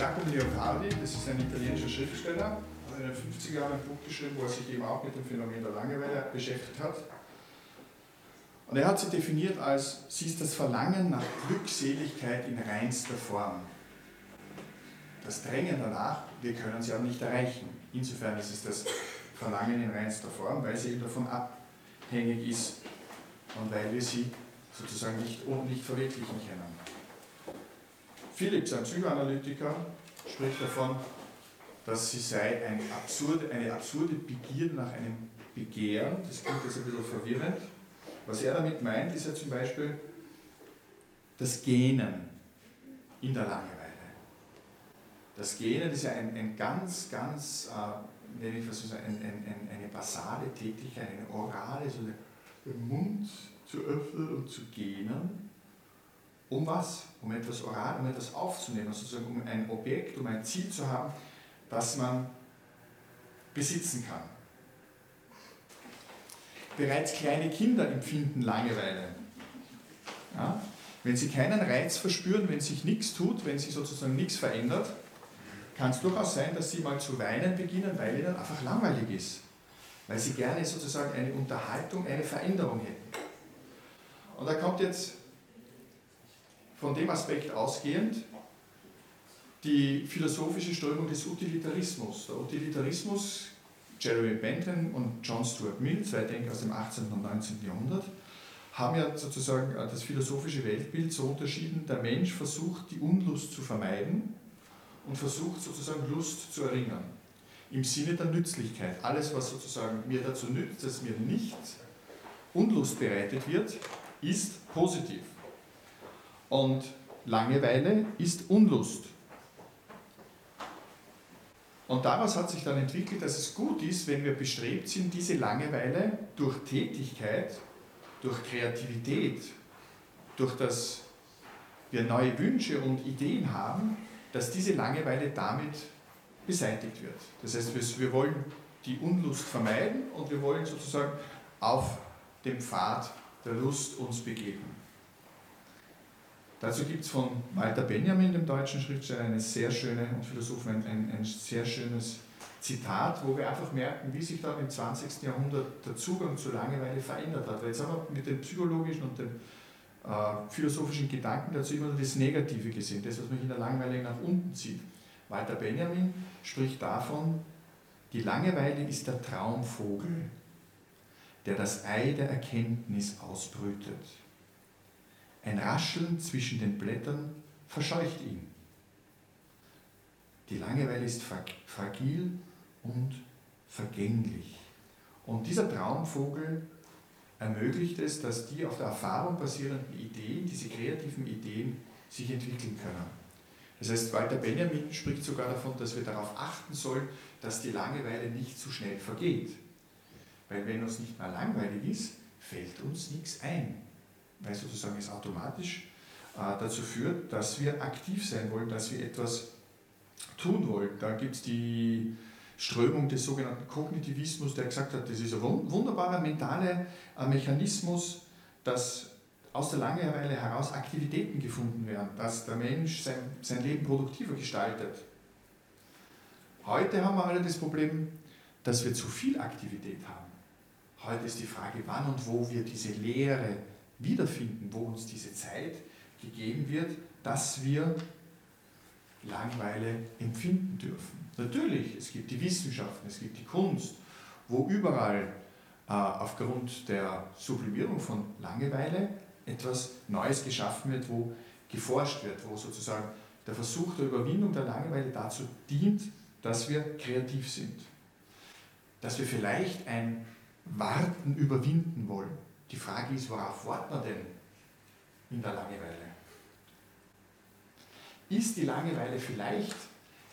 Giacomo Leopardi, das ist ein italienischer Schriftsteller, hat in den 50er Jahren ein Buch geschrieben, wo er sich eben auch mit dem Phänomen der Langeweile beschäftigt hat. Und er hat sie definiert als, sie ist das Verlangen nach Glückseligkeit in reinster Form. Das Drängen danach, wir können sie auch nicht erreichen. Insofern ist es das Verlangen in reinster Form, weil sie eben davon abhängig ist und weil wir sie sozusagen nicht, nicht verwirklichen können. Philips, ein Psychoanalytiker, spricht davon, dass sie sei ein absurde, eine absurde Begierde nach einem Begehren. Das klingt jetzt ein bisschen verwirrend. Was er damit meint, ist ja zum Beispiel das Gähnen in der Langeweile. Das Gähnen ist ja ein, ein ganz, ganz, äh, nenne ich was so, ein, ein, eine basale Tätigkeit, eine orale, so den Mund zu öffnen und zu gähnen. Um was? Um etwas oral, um etwas aufzunehmen, sozusagen um ein Objekt, um ein Ziel zu haben, das man besitzen kann. Bereits kleine Kinder empfinden Langeweile. Ja? Wenn sie keinen Reiz verspüren, wenn sich nichts tut, wenn sich sozusagen nichts verändert, kann es durchaus sein, dass sie mal zu weinen beginnen, weil ihnen einfach langweilig ist. Weil sie gerne sozusagen eine Unterhaltung, eine Veränderung hätten. Und da kommt jetzt von dem Aspekt ausgehend die philosophische Strömung des Utilitarismus. Der Utilitarismus Jeremy Bentham und John Stuart Mill, zwei Denker aus dem 18. und 19. Jahrhundert, haben ja sozusagen äh, das philosophische Weltbild so unterschieden, der Mensch versucht die Unlust zu vermeiden und versucht sozusagen Lust zu erringen. Im Sinne der Nützlichkeit. Alles, was sozusagen mir dazu nützt, dass mir nicht Unlust bereitet wird, ist positiv. Und Langeweile ist Unlust. Und daraus hat sich dann entwickelt, dass es gut ist, wenn wir bestrebt sind, diese Langeweile durch Tätigkeit, durch Kreativität, durch das wir neue Wünsche und Ideen haben, dass diese Langeweile damit beseitigt wird. Das heißt, wir wollen die Unlust vermeiden und wir wollen sozusagen auf dem Pfad der Lust uns begeben. Dazu gibt es von Walter Benjamin, dem deutschen Schriftsteller, eine sehr schöne und Philosophen ein, ein, ein sehr schönes Zitat, wo wir einfach merken, wie sich dann im 20. Jahrhundert der Zugang zur Langeweile verändert hat. Weil jetzt haben wir mit den psychologischen und den äh, philosophischen Gedanken dazu immer nur das Negative gesehen, das, was mich in der Langeweile nach unten zieht. Walter Benjamin spricht davon, die Langeweile ist der Traumvogel, der das Ei der Erkenntnis ausbrütet. Ein Rascheln zwischen den Blättern verscheucht ihn. Die Langeweile ist fragil und vergänglich. Und dieser Traumvogel ermöglicht es, dass die auf der Erfahrung basierenden Ideen, diese kreativen Ideen, sich entwickeln können. Das heißt, Walter Benjamin spricht sogar davon, dass wir darauf achten sollen, dass die Langeweile nicht zu schnell vergeht. Weil wenn uns nicht mal langweilig ist, fällt weil sozusagen es automatisch äh, dazu führt, dass wir aktiv sein wollen, dass wir etwas tun wollen. Da gibt es die Strömung des sogenannten Kognitivismus, der gesagt hat, das ist ein wunderbarer mentaler äh, Mechanismus, dass aus der Langeweile heraus Aktivitäten gefunden werden, dass der Mensch sein, sein Leben produktiver gestaltet. Heute haben wir alle das Problem, dass wir zu viel Aktivität haben. Heute ist die Frage, wann und wo wir diese Lehre wiederfinden, wo uns diese Zeit gegeben wird, dass wir Langeweile empfinden dürfen. Natürlich, es gibt die Wissenschaften, es gibt die Kunst, wo überall äh, aufgrund der Sublimierung von Langeweile etwas Neues geschaffen wird, wo geforscht wird, wo sozusagen der Versuch der Überwindung der Langeweile dazu dient, dass wir kreativ sind. Dass wir vielleicht ein Warten überwinden wollen. Die Frage ist, worauf wartet man denn in der Langeweile? Ist die Langeweile vielleicht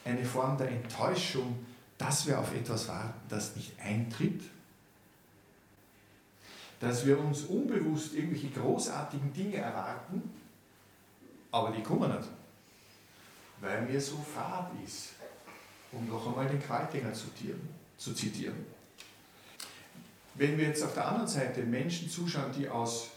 eine Form der Enttäuschung, dass wir auf etwas warten, das nicht eintritt? Dass wir uns unbewusst irgendwelche großartigen Dinge erwarten, aber die kommen nicht, weil mir so fad ist, um noch einmal den Qualtinger zu zitieren. Wenn wir jetzt auf der anderen Seite Menschen zuschauen, die aus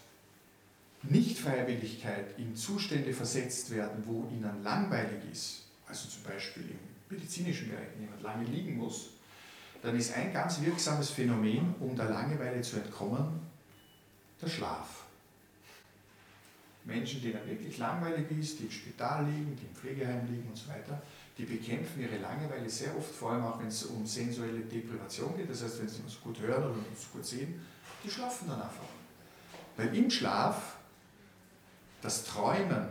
Nichtfreiwilligkeit in Zustände versetzt werden, wo ihnen langweilig ist, also zum Beispiel im medizinischen Bereich, wenn jemand lange liegen muss, dann ist ein ganz wirksames Phänomen, um der Langeweile zu entkommen, der Schlaf. Menschen, denen wirklich langweilig ist, die im Spital liegen, die im Pflegeheim liegen und so weiter, die bekämpfen ihre Langeweile sehr oft, vor allem auch wenn es um sensuelle Deprivation geht, das heißt, wenn sie uns gut hören oder uns gut sehen, die schlafen dann einfach. Weil im Schlaf das Träumen,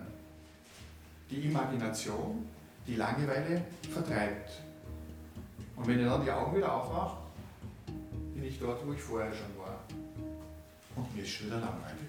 die Imagination, die Langeweile vertreibt. Und wenn ich dann die Augen wieder aufmache, bin ich dort, wo ich vorher schon war. Und mir ist schon wieder langweilig.